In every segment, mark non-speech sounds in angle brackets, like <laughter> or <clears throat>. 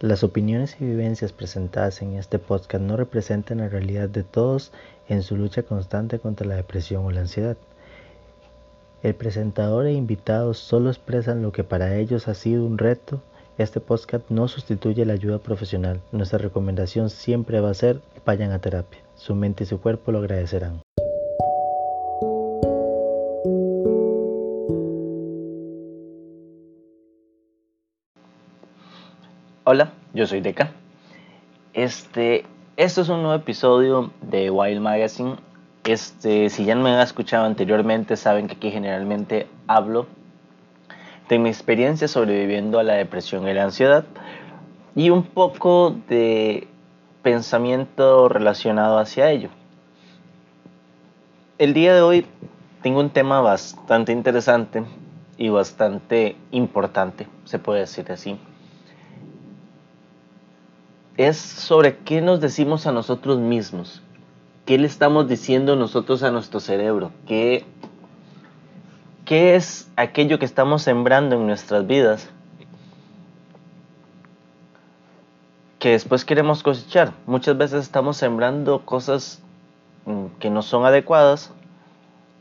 Las opiniones y vivencias presentadas en este podcast no representan la realidad de todos en su lucha constante contra la depresión o la ansiedad. El presentador e invitados solo expresan lo que para ellos ha sido un reto. Este podcast no sustituye la ayuda profesional. Nuestra recomendación siempre va a ser vayan a terapia. Su mente y su cuerpo lo agradecerán. Hola, yo soy Deca. Este, es un nuevo episodio de Wild Magazine. Este, si ya me han escuchado anteriormente, saben que aquí generalmente hablo de mi experiencia sobreviviendo a la depresión y la ansiedad y un poco de pensamiento relacionado hacia ello. El día de hoy tengo un tema bastante interesante y bastante importante, se puede decir así es sobre qué nos decimos a nosotros mismos, qué le estamos diciendo nosotros a nuestro cerebro, qué, qué es aquello que estamos sembrando en nuestras vidas que después queremos cosechar. Muchas veces estamos sembrando cosas mm, que no son adecuadas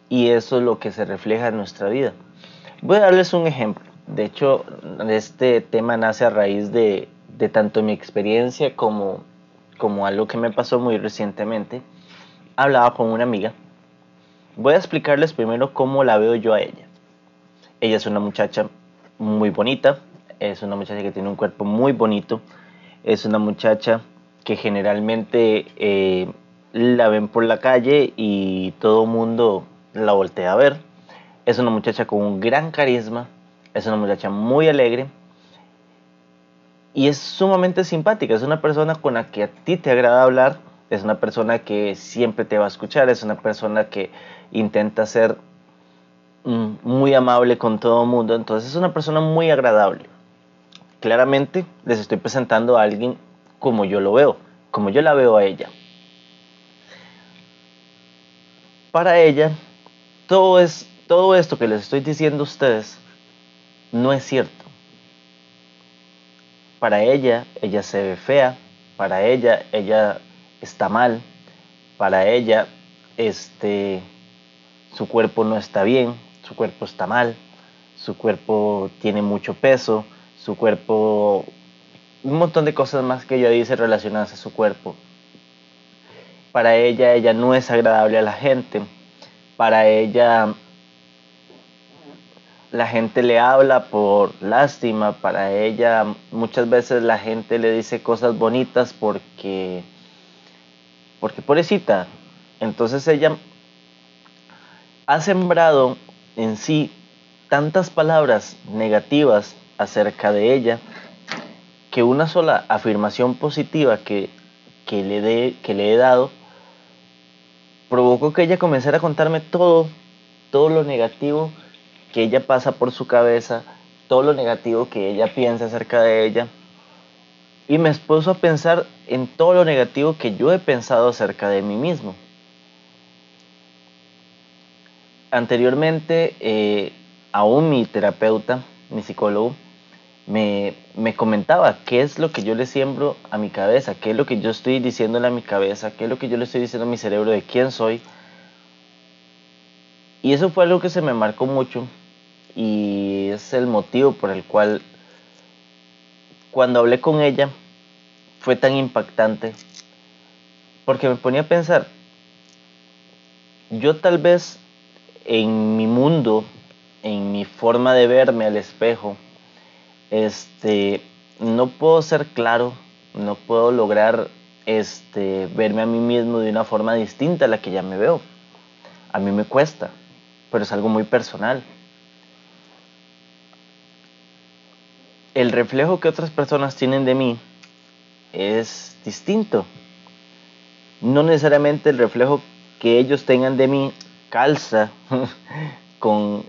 y eso es lo que se refleja en nuestra vida. Voy a darles un ejemplo. De hecho, este tema nace a raíz de, de tanto mi experiencia como, como algo que me pasó muy recientemente, hablaba con una amiga. Voy a explicarles primero cómo la veo yo a ella. Ella es una muchacha muy bonita, es una muchacha que tiene un cuerpo muy bonito, es una muchacha que generalmente eh, la ven por la calle y todo mundo la voltea a ver. Es una muchacha con un gran carisma, es una muchacha muy alegre, y es sumamente simpática, es una persona con la que a ti te agrada hablar, es una persona que siempre te va a escuchar, es una persona que intenta ser mm, muy amable con todo el mundo, entonces es una persona muy agradable. Claramente les estoy presentando a alguien como yo lo veo, como yo la veo a ella. Para ella, todo, es, todo esto que les estoy diciendo a ustedes no es cierto para ella, ella se ve fea, para ella, ella está mal, para ella, este, su cuerpo no está bien, su cuerpo está mal, su cuerpo tiene mucho peso, su cuerpo, un montón de cosas más que ella dice relacionadas a su cuerpo. Para ella, ella no es agradable a la gente, para ella la gente le habla por lástima, para ella muchas veces la gente le dice cosas bonitas porque, porque pobrecita. Entonces ella ha sembrado en sí tantas palabras negativas acerca de ella que una sola afirmación positiva que, que, le, de, que le he dado provocó que ella comenzara a contarme todo, todo lo negativo que ella pasa por su cabeza, todo lo negativo que ella piensa acerca de ella. Y me expuso a pensar en todo lo negativo que yo he pensado acerca de mí mismo. Anteriormente, eh, aún mi terapeuta, mi psicólogo, me, me, comentaba qué es lo que yo le siembro a mi cabeza, qué es lo que yo estoy diciéndole a mi cabeza, qué es lo que yo le estoy diciendo a mi cerebro de quién soy. Y eso fue algo que se me marcó mucho y es el motivo por el cual cuando hablé con ella fue tan impactante. Porque me ponía a pensar yo tal vez en mi mundo en mi forma de verme al espejo este no puedo ser claro no puedo lograr este verme a mí mismo de una forma distinta a la que ya me veo. A mí me cuesta pero es algo muy personal el reflejo que otras personas tienen de mí es distinto. No necesariamente el reflejo que ellos tengan de mí calza <laughs> con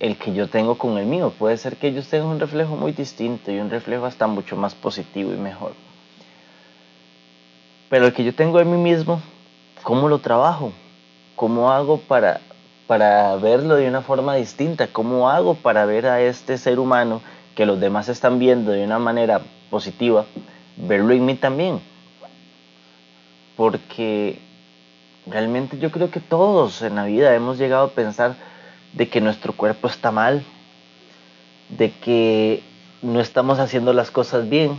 el que yo tengo con el mío. Puede ser que ellos tengan un reflejo muy distinto y un reflejo hasta mucho más positivo y mejor. Pero el que yo tengo de mí mismo, ¿cómo lo trabajo? ¿Cómo hago para, para verlo de una forma distinta? ¿Cómo hago para ver a este ser humano que los demás están viendo de una manera positiva, verlo en mí también. Porque realmente yo creo que todos en la vida hemos llegado a pensar de que nuestro cuerpo está mal, de que no estamos haciendo las cosas bien,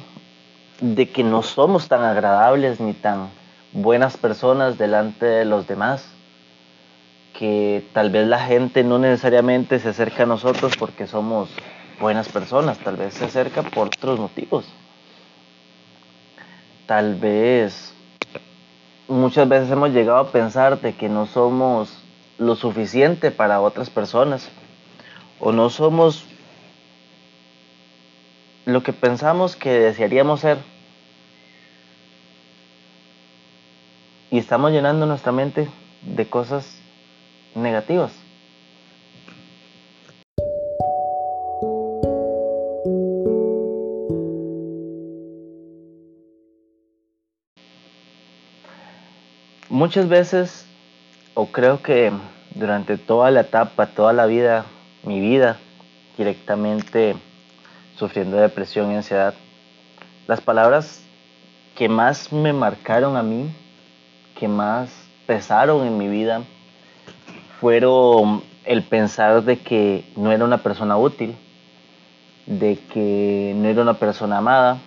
de que no somos tan agradables ni tan buenas personas delante de los demás, que tal vez la gente no necesariamente se acerca a nosotros porque somos buenas personas, tal vez se acerca por otros motivos. Tal vez muchas veces hemos llegado a pensar de que no somos lo suficiente para otras personas o no somos lo que pensamos que desearíamos ser. Y estamos llenando nuestra mente de cosas negativas. Muchas veces, o creo que durante toda la etapa, toda la vida, mi vida, directamente sufriendo depresión y ansiedad, las palabras que más me marcaron a mí, que más pesaron en mi vida, fueron el pensar de que no era una persona útil, de que no era una persona amada,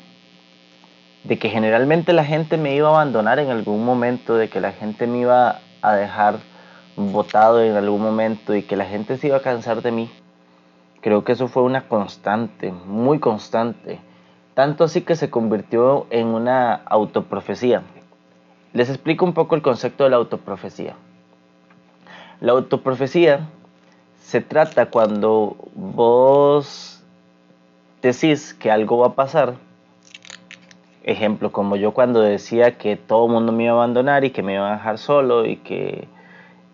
de que generalmente la gente me iba a abandonar en algún momento, de que la gente me iba a dejar botado en algún momento y que la gente se iba a cansar de mí. Creo que eso fue una constante, muy constante. Tanto así que se convirtió en una autoprofecía. Les explico un poco el concepto de la autoprofecía. La autoprofecía se trata cuando vos decís que algo va a pasar. Ejemplo, como yo cuando decía que todo el mundo me iba a abandonar y que me iba a dejar solo y que,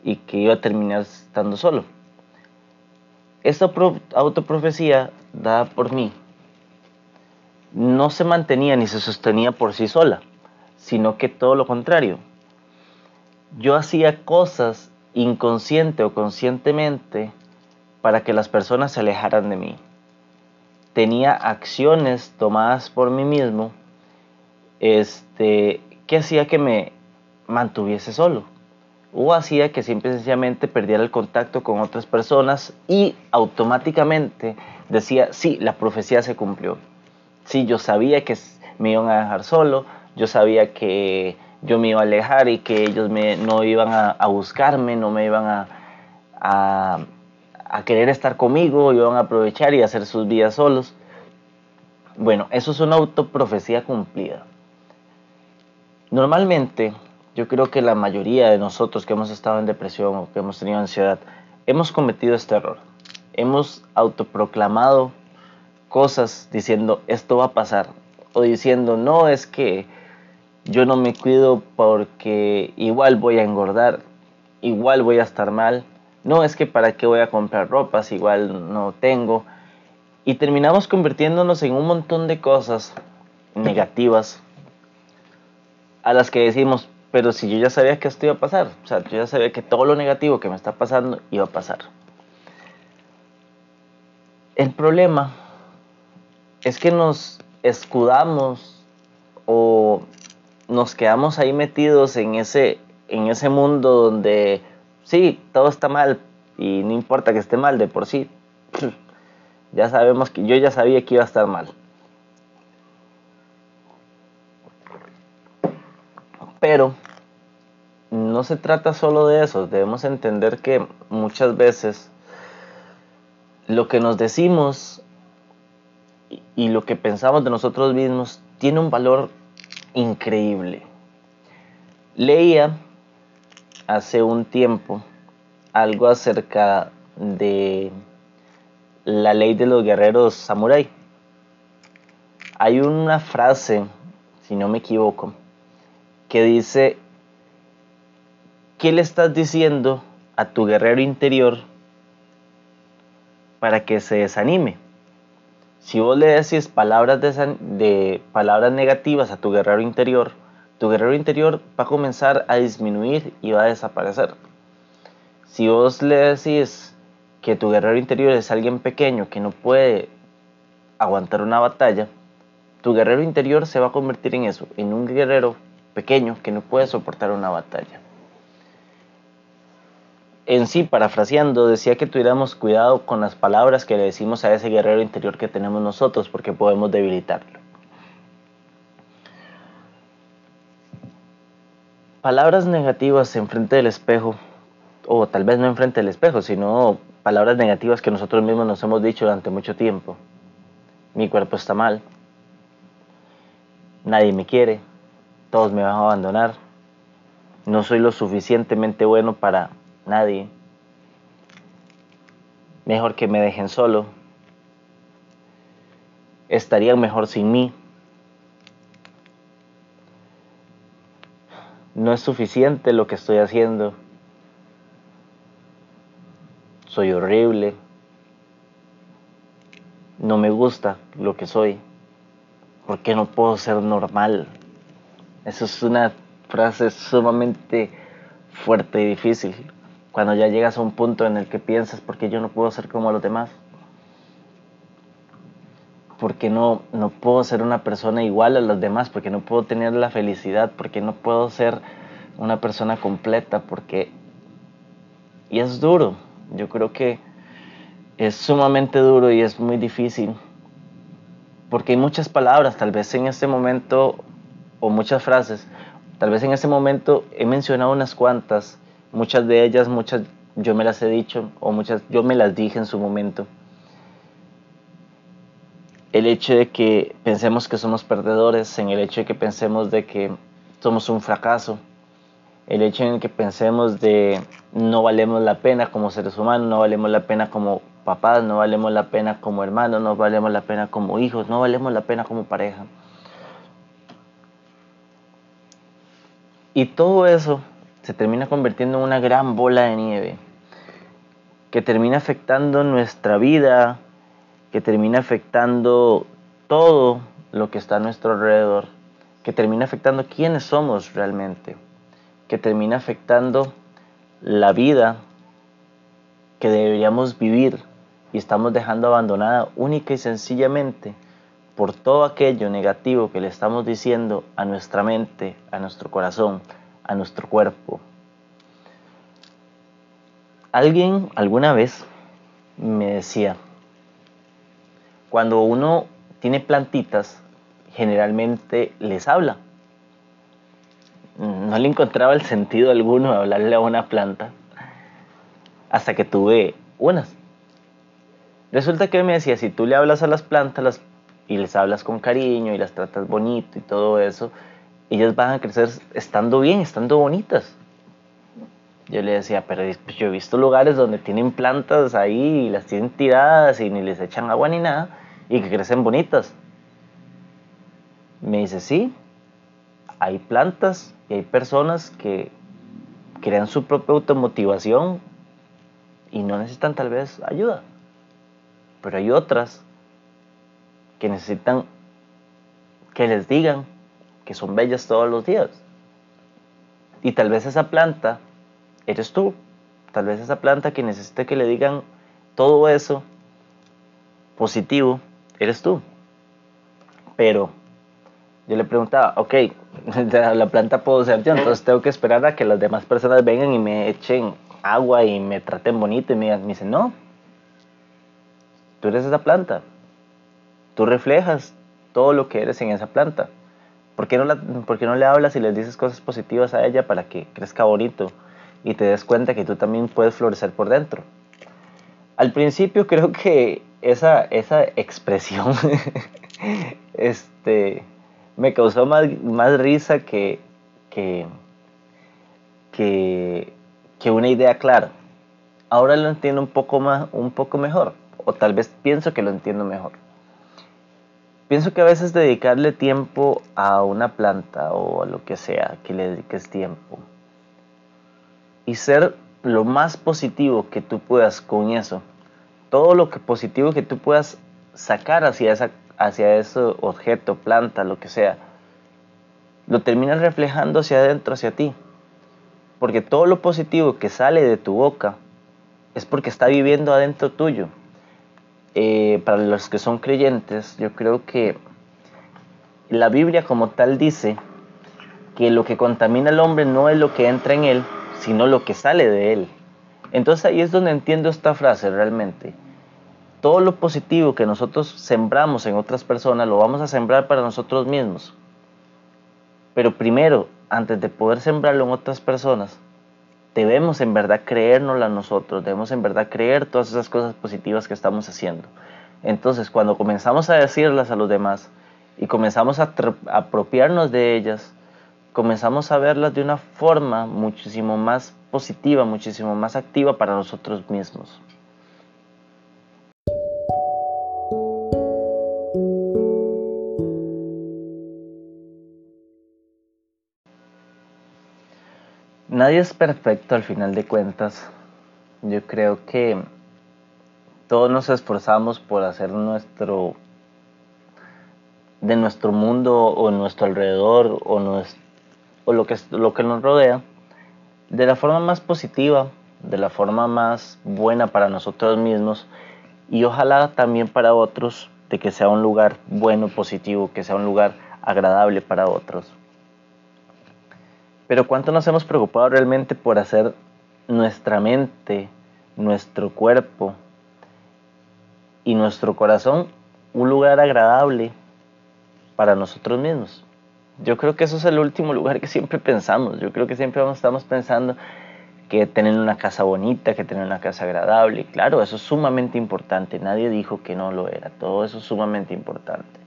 y que iba a terminar estando solo. Esta autoprofecía dada por mí no se mantenía ni se sostenía por sí sola, sino que todo lo contrario. Yo hacía cosas inconsciente o conscientemente para que las personas se alejaran de mí. Tenía acciones tomadas por mí mismo este, que hacía que me mantuviese solo o hacía que simple y sencillamente perdiera el contacto con otras personas y automáticamente decía, sí, la profecía se cumplió. Sí, yo sabía que me iban a dejar solo, yo sabía que yo me iba a alejar y que ellos me, no iban a, buscarme, no me iban a, a, querer estar conmigo, iban a aprovechar y hacer sus vidas solos. Bueno, eso es una autoprofecía cumplida. Normalmente, yo creo que la mayoría de nosotros que hemos estado en depresión o que hemos tenido ansiedad, hemos cometido este error. Hemos autoproclamado cosas diciendo esto va a pasar o diciendo no es que yo no me cuido porque igual voy a engordar, igual voy a estar mal, no es que para qué voy a comprar ropas, igual no tengo. Y terminamos convirtiéndonos en un montón de cosas negativas a las que decimos, pero si yo ya sabía que esto iba a pasar, o sea, yo ya sabía que todo lo negativo que me está pasando iba a pasar. El problema es que nos escudamos o nos quedamos ahí metidos en ese, en ese mundo donde sí, todo está mal y no importa que esté mal de por sí. <clears throat> Ya sabemos que yo ya sabía que iba a estar mal. Pero no se trata solo de eso, debemos entender que muchas veces lo que nos decimos y lo que pensamos de nosotros mismos tiene un valor increíble. Leía hace un tiempo algo acerca de la ley de los guerreros samurái. Hay una frase, si no me equivoco, que dice, ¿qué le estás diciendo a tu guerrero interior para que se desanime? Si vos le decís palabras, de, palabras negativas a tu guerrero interior, tu guerrero interior va a comenzar a disminuir y va a desaparecer. Si vos le decís que tu guerrero interior es alguien pequeño que no puede aguantar una batalla, tu guerrero interior se va a convertir en eso, en un guerrero pequeño que no puede soportar una batalla. En sí, parafraseando, decía que tuviéramos cuidado con las palabras que le decimos a ese guerrero interior que tenemos nosotros porque podemos debilitarlo. Palabras negativas en frente del espejo, o tal vez no en frente del espejo, sino palabras negativas que nosotros mismos nos hemos dicho durante mucho tiempo. Mi cuerpo está mal, nadie me quiere, todos me van a abandonar, no soy lo suficientemente bueno para nadie, mejor que me dejen solo, estarían mejor sin mí, no es suficiente lo que estoy haciendo, soy horrible, no me gusta lo que soy, ¿por qué no puedo ser normal? Eso es una frase sumamente fuerte y difícil. Cuando ya llegas a un punto en el que piensas, ¿por qué yo no puedo ser como los demás? ¿Por qué no, no puedo ser una persona igual a los demás? ¿Por qué no puedo tener la felicidad? ¿Por qué no puedo ser una persona completa? Porque... Y es duro. Yo creo que es sumamente duro y es muy difícil. Porque hay muchas palabras, tal vez en este momento o muchas frases. Tal vez en ese momento he mencionado unas cuantas, muchas de ellas, muchas yo me las he dicho o muchas yo me las dije en su momento. El hecho de que pensemos que somos perdedores, en el hecho de que pensemos de que somos un fracaso, el hecho en que pensemos de no valemos la pena como seres humanos, no valemos la pena como papás, no valemos la pena como hermanos, no valemos la pena como hijos, no valemos la pena como pareja. Y todo eso se termina convirtiendo en una gran bola de nieve que termina afectando nuestra vida, que termina afectando todo lo que está a nuestro alrededor, que termina afectando quiénes somos realmente, que termina afectando la vida que deberíamos vivir. Y estamos dejando abandonada única y sencillamente por todo aquello negativo que le estamos diciendo a nuestra mente, a nuestro corazón, a nuestro cuerpo. Alguien alguna vez me decía, cuando uno tiene plantitas, generalmente les habla. No le encontraba el sentido alguno de hablarle a una planta hasta que tuve unas. Resulta que me decía, si tú le hablas a las plantas, las y les hablas con cariño y las tratas bonito y todo eso, ellas van a crecer estando bien, estando bonitas. Yo le decía, pero pues, yo he visto lugares donde tienen plantas ahí y las tienen tiradas y ni les echan agua ni nada y que crecen bonitas. Me dice, sí, hay plantas y hay personas que crean su propia automotivación y no necesitan tal vez ayuda. Pero hay otras que necesitan que les digan que son bellas todos los días. Y tal vez esa planta eres tú. Tal vez esa planta que necesita que le digan todo eso positivo, eres tú. Pero yo le preguntaba, ok, <laughs> la planta puedo ser yo, entonces tengo que esperar a que las demás personas vengan y me echen agua y me traten bonito y me, me dicen, no, tú eres esa planta. Tú reflejas todo lo que eres en esa planta. ¿Por qué, no le hablas y les dices cosas positivas a ella para que crezca bonito y te des cuenta que tú también puedes florecer por dentro? Al principio creo que esa, esa expresión <laughs> este, me causó más, más risa que, que, que, que una idea clara. Ahora lo entiendo un poco, más, un poco mejor, o tal vez pienso que lo entiendo mejor. Pienso que a veces dedicarle tiempo a una planta o a lo que sea que le dediques tiempo y ser lo más positivo que tú puedas con eso, todo lo que positivo que tú puedas sacar hacia, esa, hacia ese objeto, planta, lo que sea, lo terminas reflejando hacia adentro, hacia ti. Porque todo lo positivo que sale de tu boca es porque está viviendo adentro tuyo. Eh, para los que son creyentes, yo creo que la Biblia como tal dice que lo que contamina al hombre no es lo que entra en él, sino lo que sale de él. Entonces ahí es donde entiendo esta frase realmente. Todo lo positivo que nosotros sembramos en otras personas lo vamos a sembrar para nosotros mismos. Pero primero, antes de poder sembrarlo en otras personas, debemos en verdad creérnosla nosotros, debemos en verdad creer todas esas cosas positivas que estamos haciendo. Entonces, cuando comenzamos a decirlas a los demás y comenzamos a apropiarnos de ellas, comenzamos a verlas de una forma muchísimo más positiva, muchísimo más activa para nosotros mismos. Nadie es perfecto al final de cuentas. Yo creo que todos nos esforzamos por hacer nuestro de nuestro mundo o nuestro alrededor o, lo, que, lo que nos rodea de la forma más positiva, de la forma más buena para nosotros mismos y ojalá también para otros de que sea un lugar bueno, positivo, que sea un lugar agradable para otros. Pero ¿cuánto nos hemos preocupado realmente por hacer nuestra mente, nuestro cuerpo y nuestro corazón un lugar agradable para nosotros mismos? Yo creo que eso es el último lugar que siempre pensamos. Yo creo que siempre estamos pensando que tener una casa bonita, que tener una casa agradable. Claro, eso es sumamente importante. Nadie dijo que no lo era. Todo eso es sumamente importante.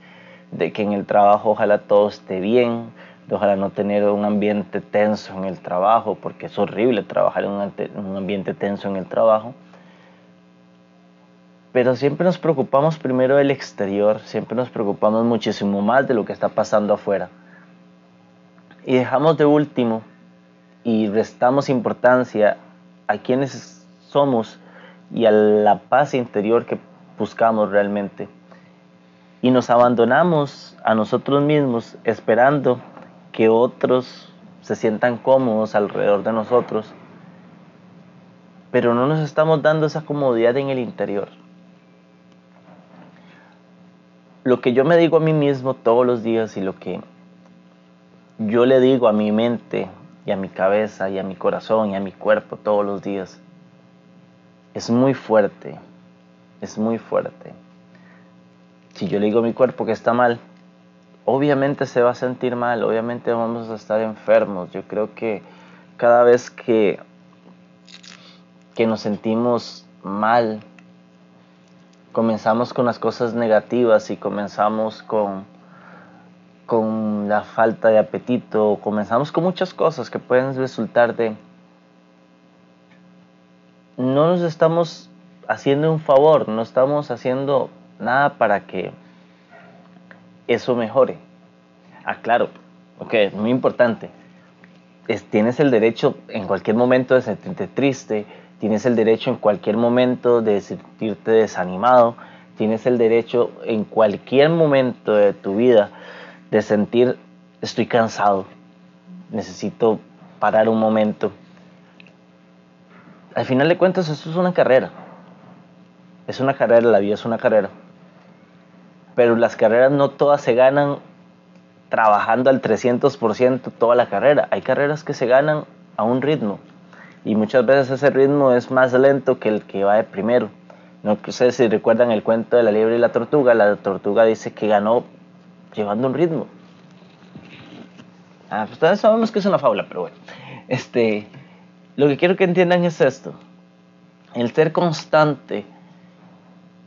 De que en el trabajo ojalá todo esté bien, de ojalá no tener un ambiente tenso en el trabajo, porque es horrible trabajar en un ambiente tenso en el trabajo. Pero siempre nos preocupamos primero del exterior, siempre nos preocupamos muchísimo más de lo que está pasando afuera y dejamos de último y restamos importancia a quienes somos y a la paz interior que buscamos realmente. Y nos abandonamos a nosotros mismos esperando que otros se sientan cómodos alrededor de nosotros, pero no nos estamos dando esa comodidad en el interior. Lo que yo me digo a mí mismo todos los días y lo que yo le digo a mi mente y a mi cabeza y a mi corazón y a mi cuerpo todos los días, es muy fuerte, es muy fuerte. Si yo le digo a mi cuerpo que está mal, obviamente se va a sentir mal, obviamente vamos a estar enfermos. Yo creo que cada vez que, que nos sentimos mal, comenzamos con las cosas negativas y comenzamos con con la falta de apetito, comenzamos con muchas cosas que pueden resultar de... No nos estamos haciendo un favor, no estamos haciendo nada para que eso mejore. Ah, claro, ok, muy importante. tienes el derecho en cualquier momento de sentirte triste, tienes el derecho en cualquier momento de sentirte desanimado, tienes el derecho en cualquier momento de tu vida de sentir estoy cansado, necesito parar un momento. Al final de cuentas, esto es una carrera. Es una carrera, la vida es una carrera. Pero las carreras no todas se ganan trabajando al 300% toda la carrera. Hay carreras que se ganan a un ritmo. Y muchas veces ese ritmo es más lento que el que va de primero. No sé si recuerdan el cuento de la liebre y la tortuga. La tortuga dice que ganó llevando un ritmo. Ah, pues todos sabemos que es una fábula, pero bueno. Este, lo que quiero que entiendan es esto. El ser constante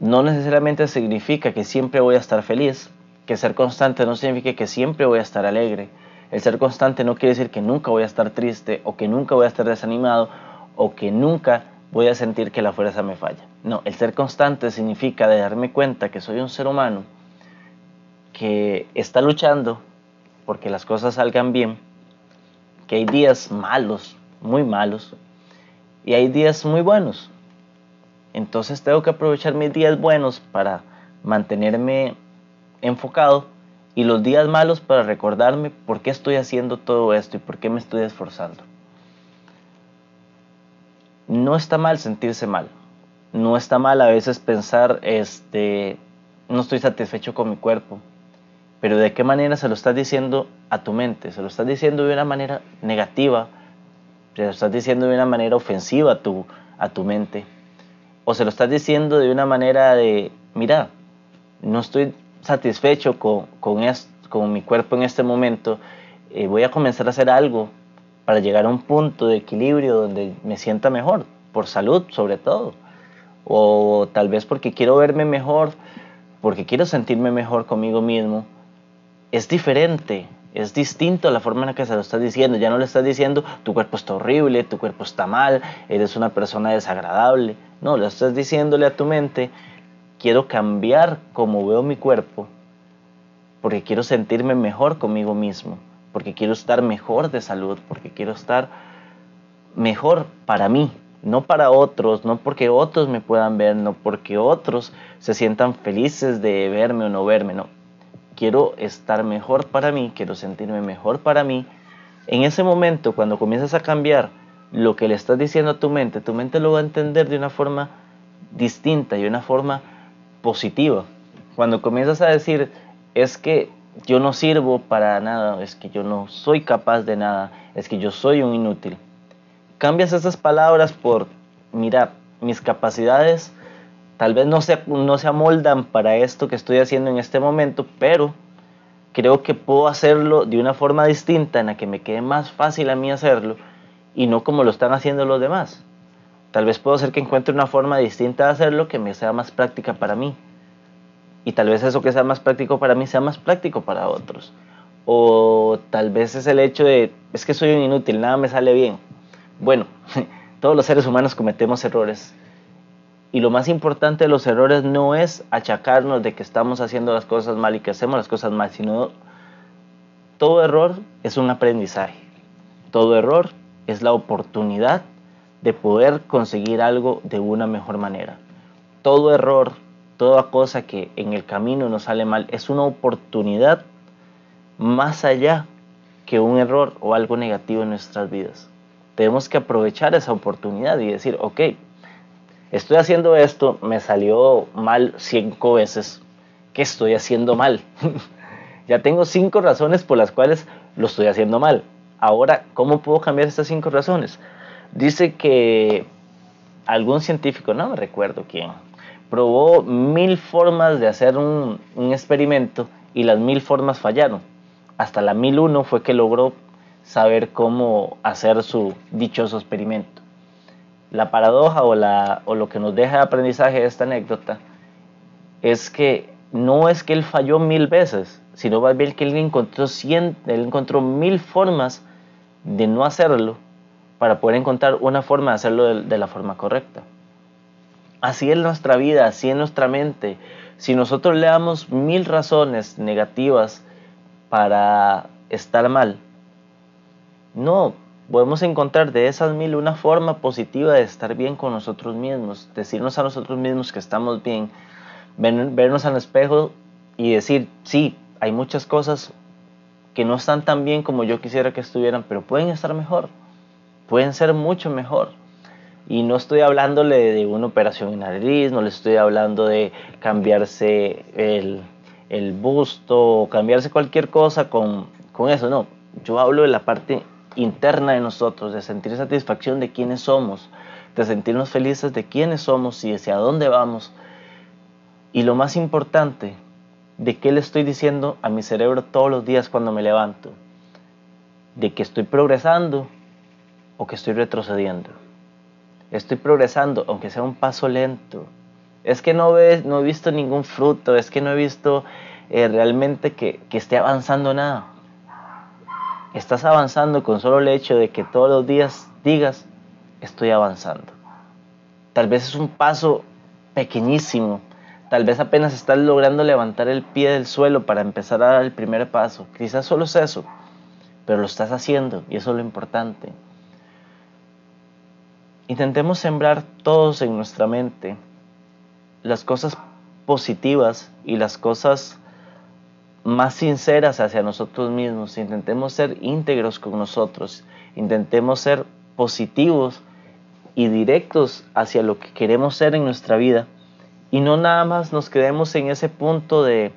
no necesariamente significa que siempre voy a estar feliz, que ser constante no significa que siempre voy a estar alegre. El ser constante no quiere decir que nunca voy a estar triste o que nunca voy a estar desanimado o que nunca voy a sentir que la fuerza me falla. No, el ser constante significa de darme cuenta que soy un ser humano que está luchando porque las cosas salgan bien, que hay días malos, muy malos, y hay días muy buenos. Entonces tengo que aprovechar mis días buenos para mantenerme enfocado y los días malos para recordarme por qué estoy haciendo todo esto y por qué me estoy esforzando. No está mal sentirse mal. No está mal a veces pensar, este, no estoy satisfecho con mi cuerpo Pero ¿de qué manera se lo estás diciendo a tu mente? ¿Se lo estás diciendo de una manera negativa? ¿Se lo estás diciendo de una manera ofensiva a tu, a tu mente? ¿O se lo estás diciendo de una manera de, mira, no estoy satisfecho con, con, con mi cuerpo en este momento, eh, voy a comenzar a hacer algo para llegar a un punto de equilibrio donde me sienta mejor, por salud sobre todo. O tal vez porque quiero verme mejor, porque quiero sentirme mejor conmigo mismo. Es diferente, es distinto la forma en la que se lo estás diciendo. Ya no le estás diciendo tu cuerpo está horrible, tu cuerpo está mal, eres una persona desagradable. No, le estás diciéndole a tu mente, quiero cambiar como veo mi cuerpo, porque quiero sentirme mejor conmigo mismo porque quiero estar mejor de salud, porque quiero estar mejor para mí, no para otros, no porque otros me puedan ver, no porque otros se sientan felices de verme o no verme, no. Quiero estar mejor para mí, quiero sentirme mejor para mí. En ese momento, cuando comienzas a cambiar lo que le estás diciendo a tu mente, tu mente lo va a entender de una forma distinta y de una forma positiva. Cuando comienzas a decir, es que yo no sirvo para nada, es que yo no soy capaz de nada, es que yo soy un inútil. Cambias esas palabras por, mira, mis capacidades tal vez no se, no se amoldan para esto que estoy haciendo en este momento, pero creo que puedo hacerlo de una forma distinta en la que me quede más fácil a mí hacerlo y no como lo están haciendo los demás. Tal vez puedo hacer que encuentre una forma distinta de hacerlo que me sea más práctica para mí y tal vez eso que sea más práctico para mí sea más práctico para otros. O tal vez es el hecho de, es que soy un inútil, nada me sale bien. Bueno, <laughs> todos los seres humanos cometemos errores. Y lo más importante de los errores no es achacarnos de que estamos haciendo las cosas mal y que hacemos las cosas mal, sino todo error es un aprendizaje. Todo error es la oportunidad de poder conseguir algo de una mejor manera. Todo error toda cosa que en el camino nos sale mal es una oportunidad más allá que un error o algo negativo en nuestras vidas. Tenemos que aprovechar esa oportunidad y decir, ok, estoy haciendo esto, me salió mal cinco veces, ¿qué estoy haciendo mal? <laughs> ya tengo cinco razones por las cuales lo estoy haciendo mal. Ahora, ¿cómo puedo cambiar estas cinco razones? Dice que algún científico, no me recuerdo quién, probó mil formas de hacer un, experimento y las mil formas fallaron. Hasta la mil uno fue que logró saber cómo hacer su dichoso experimento. La paradoja o, la, o lo que nos deja de aprendizaje de esta anécdota es que no es que él falló mil veces, sino más bien que él encontró, cien, él encontró mil formas de no hacerlo para poder encontrar una forma de hacerlo de la forma correcta. Así es nuestra vida, así es nuestra mente. Si nosotros le damos mil razones negativas para estar mal, no, podemos encontrar de esas mil una forma positiva de estar bien con nosotros mismos, decirnos a nosotros mismos que estamos bien, vernos al espejo y decir, sí, hay muchas cosas que no están tan bien como yo quisiera que estuvieran, pero pueden estar mejor, pueden ser mucho mejor. Y no estoy hablándole de una operación en nariz, no le estoy hablando de cambiarse el, el busto o cambiarse cualquier cosa con, con eso, no. Yo hablo de la parte interna de nosotros, de sentir satisfacción de quiénes somos, de sentirnos felices de quiénes somos y hacia dónde vamos. Y lo más importante, de qué le estoy diciendo a mi cerebro todos los días cuando me levanto. De que estoy progresando o que estoy retrocediendo estoy progresando, aunque sea un paso lento. Es que no, ves, no he visto ningún fruto, es que no he visto eh, realmente que, que esté avanzando nada. Estás avanzando con solo el hecho de que todos los días digas, estoy avanzando. Tal vez es un paso pequeñísimo, tal vez apenas estás logrando levantar el pie del suelo para empezar a dar el primer paso. Quizás solo es eso, pero lo estás haciendo y eso es lo importante. Intentemos sembrar todos en nuestra mente las cosas positivas y las cosas más sinceras hacia nosotros mismos. Intentemos ser íntegros con nosotros. Intentemos ser positivos y directos hacia lo que queremos ser en nuestra vida. Y no nada más nos quedemos en ese punto de,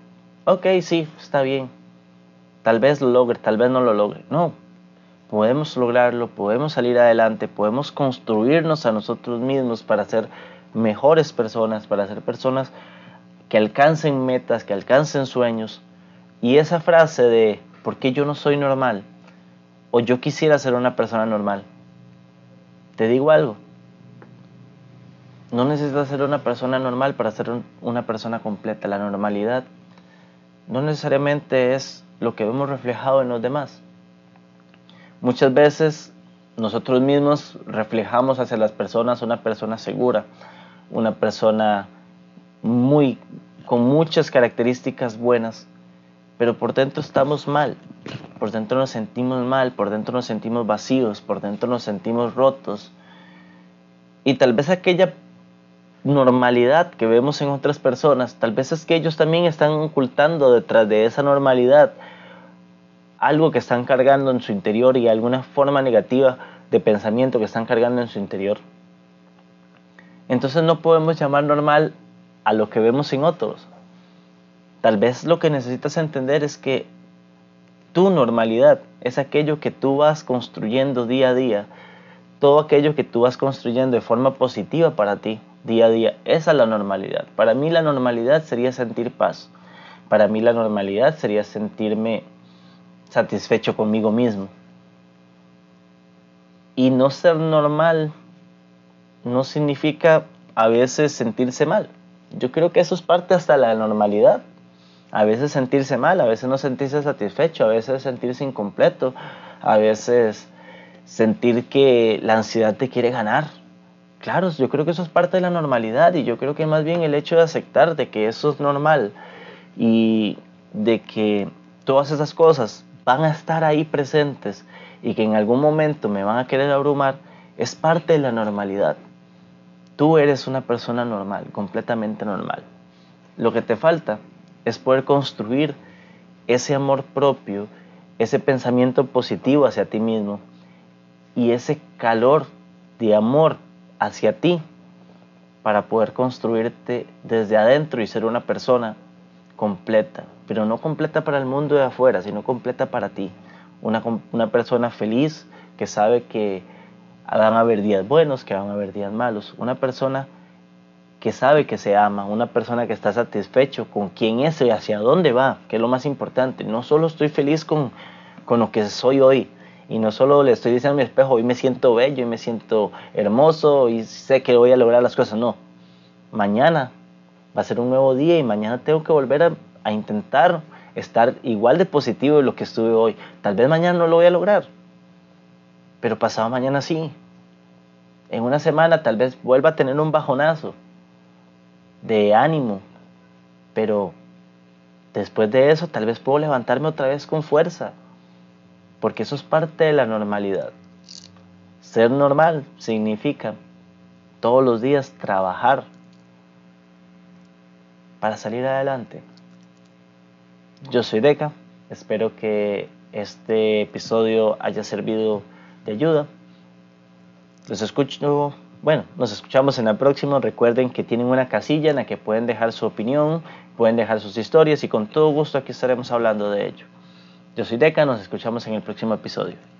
ok, sí, está bien. Tal vez lo logre, tal vez no lo logre. No, podemos lograrlo, podemos salir adelante, podemos construirnos a nosotros mismos para ser mejores personas, para ser personas que alcancen metas, que alcancen sueños. Y esa frase de, ¿por qué yo no soy normal? O yo quisiera ser una persona normal. Te digo algo. No necesitas ser una persona normal para ser una persona completa. La normalidad no necesariamente es lo que vemos reflejado en los demás. Muchas veces nosotros mismos reflejamos hacia las personas una persona segura, una persona muy con muchas características buenas, pero por dentro estamos mal, por dentro nos sentimos mal, por dentro nos sentimos vacíos, por dentro nos sentimos rotos. Y tal vez aquella normalidad que vemos en otras personas, tal vez es que ellos también están ocultando detrás de esa normalidad algo que están cargando en su interior y alguna forma negativa de pensamiento que están cargando en su interior. Entonces no podemos llamar normal a lo que vemos en otros. Tal vez lo que necesitas entender es que tu normalidad es aquello que tú vas construyendo día a día, todo aquello que tú vas construyendo de forma positiva para ti día a día. Esa es la normalidad. Para mí la normalidad sería sentir paz. Para mí la normalidad sería sentirme satisfecho conmigo mismo. Y no ser normal no significa a veces sentirse mal. Yo creo que eso es parte hasta la normalidad. A veces sentirse mal, a veces no sentirse satisfecho, a veces sentirse incompleto, a veces sentir que la ansiedad te quiere ganar. Claro, yo creo que eso es parte de la normalidad y yo creo que más bien el hecho de aceptar de que eso es normal y de que todas esas cosas van a estar ahí presentes y que en algún momento me van a querer abrumar, es parte de la normalidad. Tú eres una persona normal, completamente normal. Lo que te falta es poder construir ese amor propio, ese pensamiento positivo hacia ti mismo y ese calor de amor hacia ti para poder construirte desde adentro y ser una persona completa, pero no completa para el mundo de afuera, sino completa para ti. Una, una persona feliz que sabe que van a haber días buenos, que van a haber días malos. Una persona que sabe que se ama, una persona que está satisfecho con quién es y hacia dónde va, que es lo más importante. No solo estoy feliz con, con lo que soy hoy, y no solo le estoy diciendo a mi espejo, hoy me siento bello, y me siento hermoso y sé que voy a lograr las cosas, no. Mañana va a ser un nuevo día y mañana tengo que volver a, intentar estar igual de positivo de lo que estuve hoy. Tal vez mañana no lo voy a lograr, pero pasado mañana sí. En una semana tal vez vuelva a tener un bajonazo de ánimo, pero después de eso tal vez puedo levantarme otra vez con fuerza, porque eso es parte de la normalidad. Ser normal significa todos los días trabajar para salir adelante. Yo soy Deca, espero que este episodio haya servido de ayuda. Los escucho, bueno, nos escuchamos en la próxima. Recuerden que tienen una casilla en la que pueden dejar su opinión, pueden dejar sus historias y con todo gusto aquí estaremos hablando de ello. Yo soy Deca, nos escuchamos en el próximo episodio.